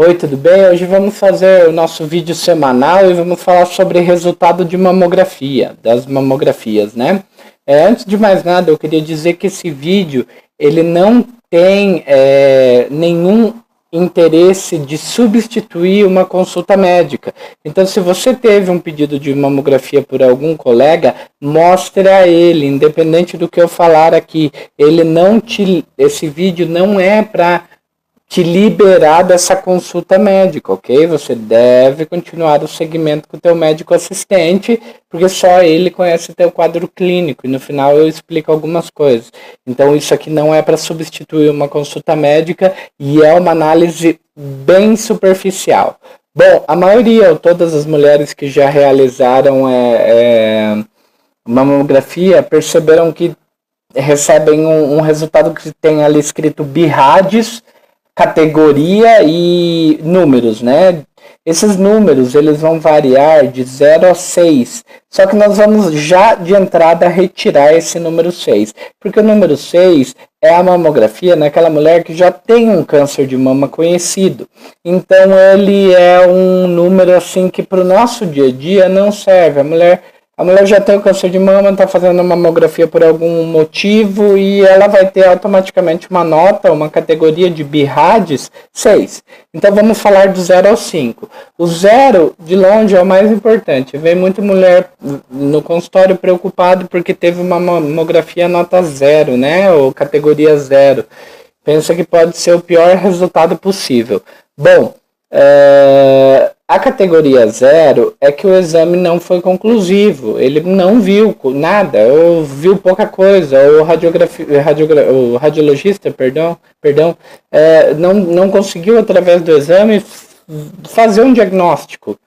Oi, tudo bem? Hoje vamos fazer o nosso vídeo semanal e vamos falar sobre resultado de mamografia, das mamografias, né? É, antes de mais nada, eu queria dizer que esse vídeo ele não tem é, nenhum interesse de substituir uma consulta médica. Então, se você teve um pedido de mamografia por algum colega, mostre a ele, independente do que eu falar aqui. Ele não te, esse vídeo não é para te liberar dessa consulta médica, ok? Você deve continuar o segmento com o teu médico assistente, porque só ele conhece teu quadro clínico e no final eu explico algumas coisas. Então isso aqui não é para substituir uma consulta médica e é uma análise bem superficial. Bom, a maioria ou todas as mulheres que já realizaram é, é, mamografia perceberam que recebem um, um resultado que tem ali escrito BIRADS, categoria e números, né? Esses números eles vão variar de 0 a 6. Só que nós vamos já de entrada retirar esse número 6. Porque o número 6 é a mamografia naquela mulher que já tem um câncer de mama conhecido. Então ele é um número assim que para o nosso dia a dia não serve. A mulher a mulher já tem o câncer de mama, está fazendo mamografia por algum motivo e ela vai ter automaticamente uma nota, uma categoria de BIRADS 6. Então vamos falar do 0 ao 5. O 0, de longe, é o mais importante. Vem muita mulher no consultório preocupado porque teve uma mamografia nota 0, né? Ou categoria 0. Pensa que pode ser o pior resultado possível. Bom, é, a categoria zero é que o exame não foi conclusivo, ele não viu nada, ou viu pouca coisa, ou radiografia, radiogra, o radiologista, perdão, perdão é, não, não conseguiu através do exame fazer um diagnóstico.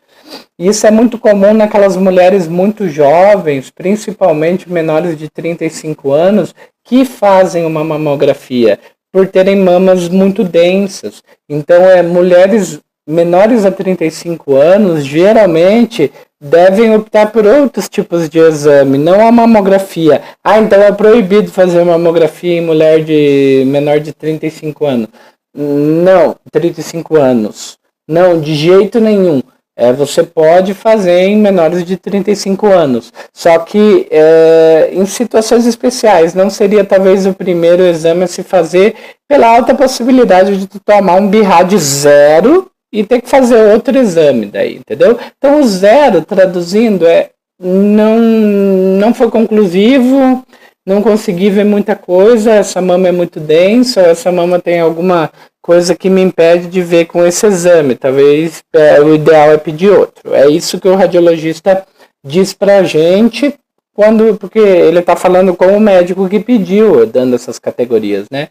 Isso é muito comum naquelas mulheres muito jovens, principalmente menores de 35 anos, que fazem uma mamografia por terem mamas muito densas. Então, é mulheres menores a 35 anos geralmente devem optar por outros tipos de exame, não a mamografia. Ah, então é proibido fazer mamografia em mulher de menor de 35 anos. Não, 35 anos. Não, de jeito nenhum. É, você pode fazer em menores de 35 anos. Só que é, em situações especiais, não seria talvez o primeiro exame a se fazer pela alta possibilidade de tomar um BIRAD zero e ter que fazer outro exame daí, entendeu? Então o zero, traduzindo, é não, não foi conclusivo, não consegui ver muita coisa, essa mama é muito densa, essa mama tem alguma coisa que me impede de ver com esse exame. Talvez é, o ideal é pedir outro. É isso que o radiologista diz pra gente quando, porque ele está falando com o médico que pediu, dando essas categorias, né?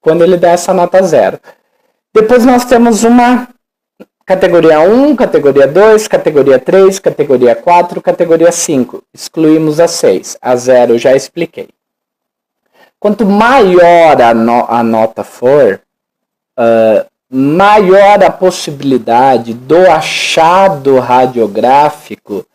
Quando ele dá essa nota zero. Depois nós temos uma Categoria 1, categoria 2, categoria 3, categoria 4, categoria 5. Excluímos a 6. A 0 já expliquei. Quanto maior a, no a nota for, uh, maior a possibilidade do achado radiográfico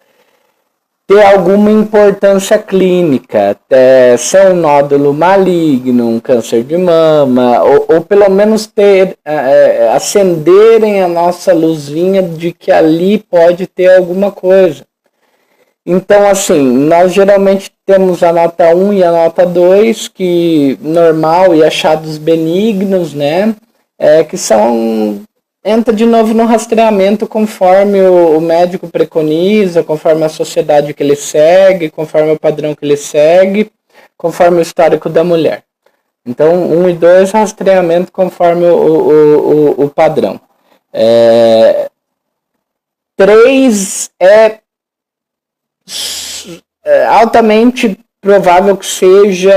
ter alguma importância clínica, é, ser um nódulo maligno, um câncer de mama, ou, ou pelo menos ter é, é, acenderem a nossa luzinha de que ali pode ter alguma coisa. Então, assim, nós geralmente temos a nota 1 e a nota 2, que normal e achados benignos, né? É, que são entra de novo no rastreamento conforme o, o, médico preconiza, conforme a sociedade que ele segue, conforme o padrão que ele segue, conforme o histórico da mulher. Então, um e dois, rastreamento conforme o, o, o, o padrão. É, três é, é altamente provável que seja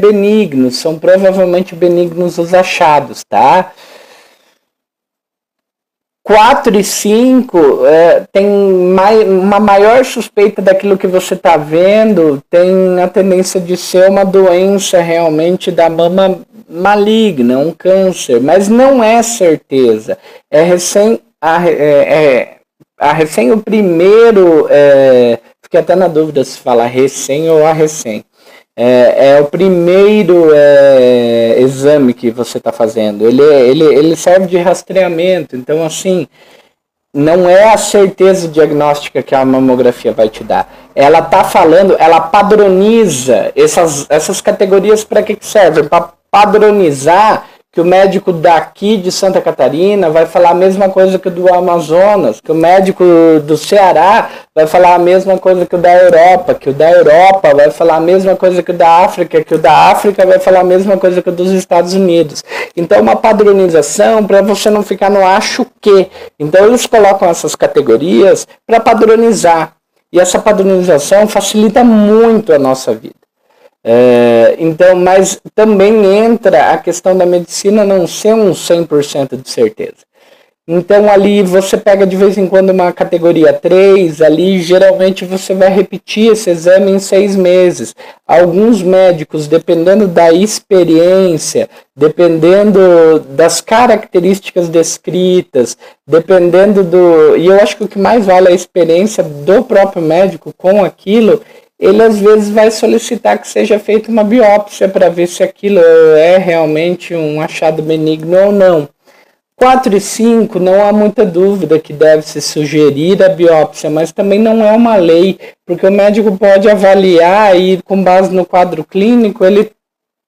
benigno, são provavelmente benignos os achados, tá? 4 e 5 é, tem mai, uma maior suspeita daquilo que você está vendo, tem a tendência de ser uma doença realmente da mama maligna, um câncer, mas não é certeza. É recém, a, é, é, a recém o primeiro, é, fiquei até na dúvida se fala recém ou a recém. É, é o primeiro é, exame que você está fazendo. Ele, ele, ele serve de rastreamento. Então, assim, não é a certeza diagnóstica que a mamografia vai te dar. Ela está falando, ela padroniza essas, essas categorias para que, que servem? Para padronizar que o médico daqui de Santa Catarina vai falar a mesma coisa que o do Amazonas, que o médico do Ceará vai falar a mesma coisa que o da Europa, que o da Europa vai falar a mesma coisa que o da África, que o da África vai falar a mesma coisa que o dos Estados Unidos. Então, uma padronização para você não ficar no acho que. Então, eles colocam essas categorias para padronizar. E essa padronização facilita muito a nossa vida. É, então, mas também entra a questão da medicina não ser um 100% de certeza. Então, ali você pega de vez em quando uma categoria 3, ali geralmente você vai repetir esse exame em seis meses. Alguns médicos, dependendo da experiência, dependendo das características descritas, dependendo do. E eu acho que o que mais vale é a experiência do próprio médico com aquilo ele às vezes vai solicitar que seja feita uma biópsia para ver se aquilo é realmente um achado benigno ou não. 4 e 5, não há muita dúvida que deve se sugerir a biópsia, mas também não é uma lei, porque o médico pode avaliar e, com base no quadro clínico, ele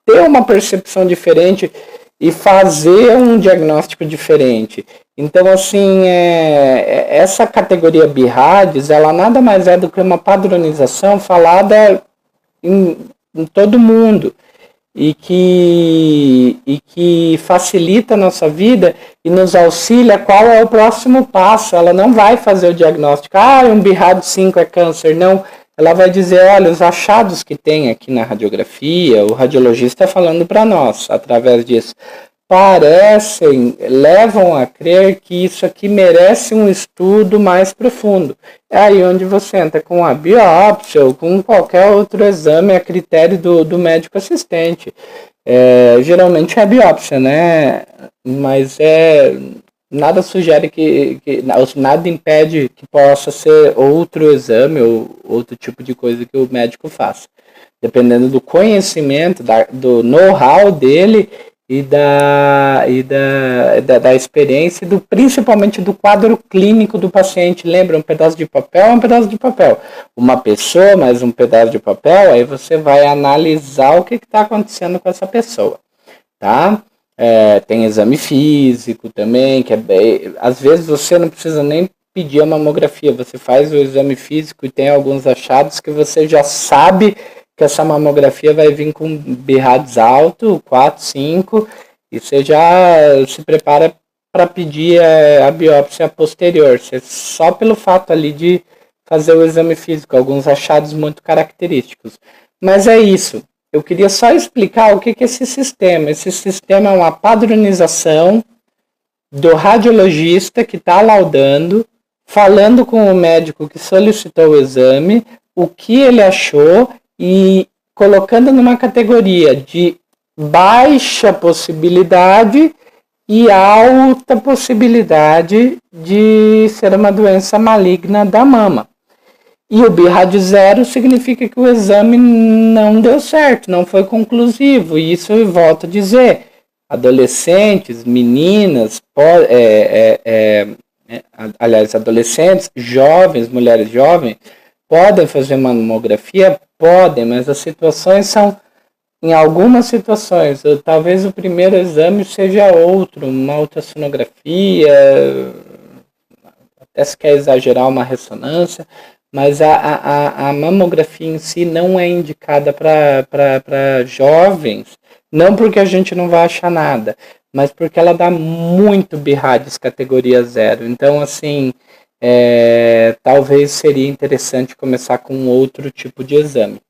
ter uma percepção diferente e fazer um diagnóstico diferente. Então, assim, é, é, essa categoria BIRADS, ela nada mais é do que uma padronização falada em, em todo mundo e que, e que facilita a nossa vida e nos auxilia qual é o próximo passo. Ela não vai fazer o diagnóstico, ah, um BIRAD 5 é câncer, não. Ela vai dizer, olha, os achados que tem aqui na radiografia, o radiologista falando para nós, através disso parecem, levam a crer que isso aqui merece um estudo mais profundo. É aí onde você entra com a biópsia ou com qualquer outro exame a critério do, do médico assistente. É, geralmente é a biópsia, né? Mas é nada sugere que, que nada impede que possa ser outro exame ou outro tipo de coisa que o médico faça. Dependendo do conhecimento, da, do know-how dele e da, e da, da, da, experiência, do, principalmente do quadro clínico do paciente. Lembra, um pedaço de papel é um pedaço de papel. Uma pessoa mais um pedaço de papel, aí você vai analisar o que está acontecendo com essa pessoa. Tá? É, tem exame físico também, que é bem, às vezes você não precisa nem pedir a mamografia, você faz o exame físico e tem alguns achados que você já sabe que essa mamografia vai vir com BIRADS alto, 4, 5, e você já se prepara para pedir a, a biópsia posterior. Você, só pelo fato ali de fazer o exame físico, alguns achados muito característicos. Mas é isso. Eu queria só explicar o que, é esse sistema. Esse sistema é uma padronização do radiologista que está laudando, falando com o médico que solicitou o exame, o que ele achou e colocando numa categoria de baixa possibilidade e alta possibilidade de ser uma doença maligna da mama. E o BIRAD zero significa que o exame não deu certo, não foi conclusivo. E isso eu volto a dizer: adolescentes, meninas, é, é, é, é, aliás, adolescentes, jovens, mulheres jovens, podem fazer mamografia Podem, mas as situações são, em algumas situações, talvez o primeiro exame seja outro, uma ultrassonografia, até se quer exagerar uma ressonância, mas a, a, a mamografia em si não é indicada para jovens, não porque a gente não vai achar nada, mas porque ela dá muito birrades categoria zero. Então, assim, é, talvez seria interessante começar com outro tipo de exame.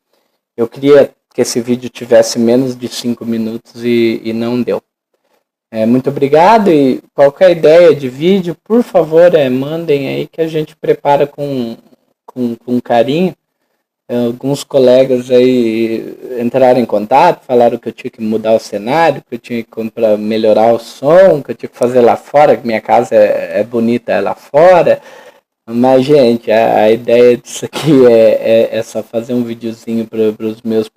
Eu queria que esse vídeo tivesse menos de 5 minutos e, e, não deu. É, muito obrigado e qualquer ideia de vídeo, por favor, é, mandem aí que a gente prepara com, com, com carinho. É, alguns colegas aí entraram em contato, falaram que eu tinha que mudar o cenário, que eu tinha que comprar, melhorar o som, que eu tinha que fazer lá fora, que minha casa é, é bonita é lá fora. Mas, gente, a, a ideia disso aqui é, é, é só fazer um videozinho para os meus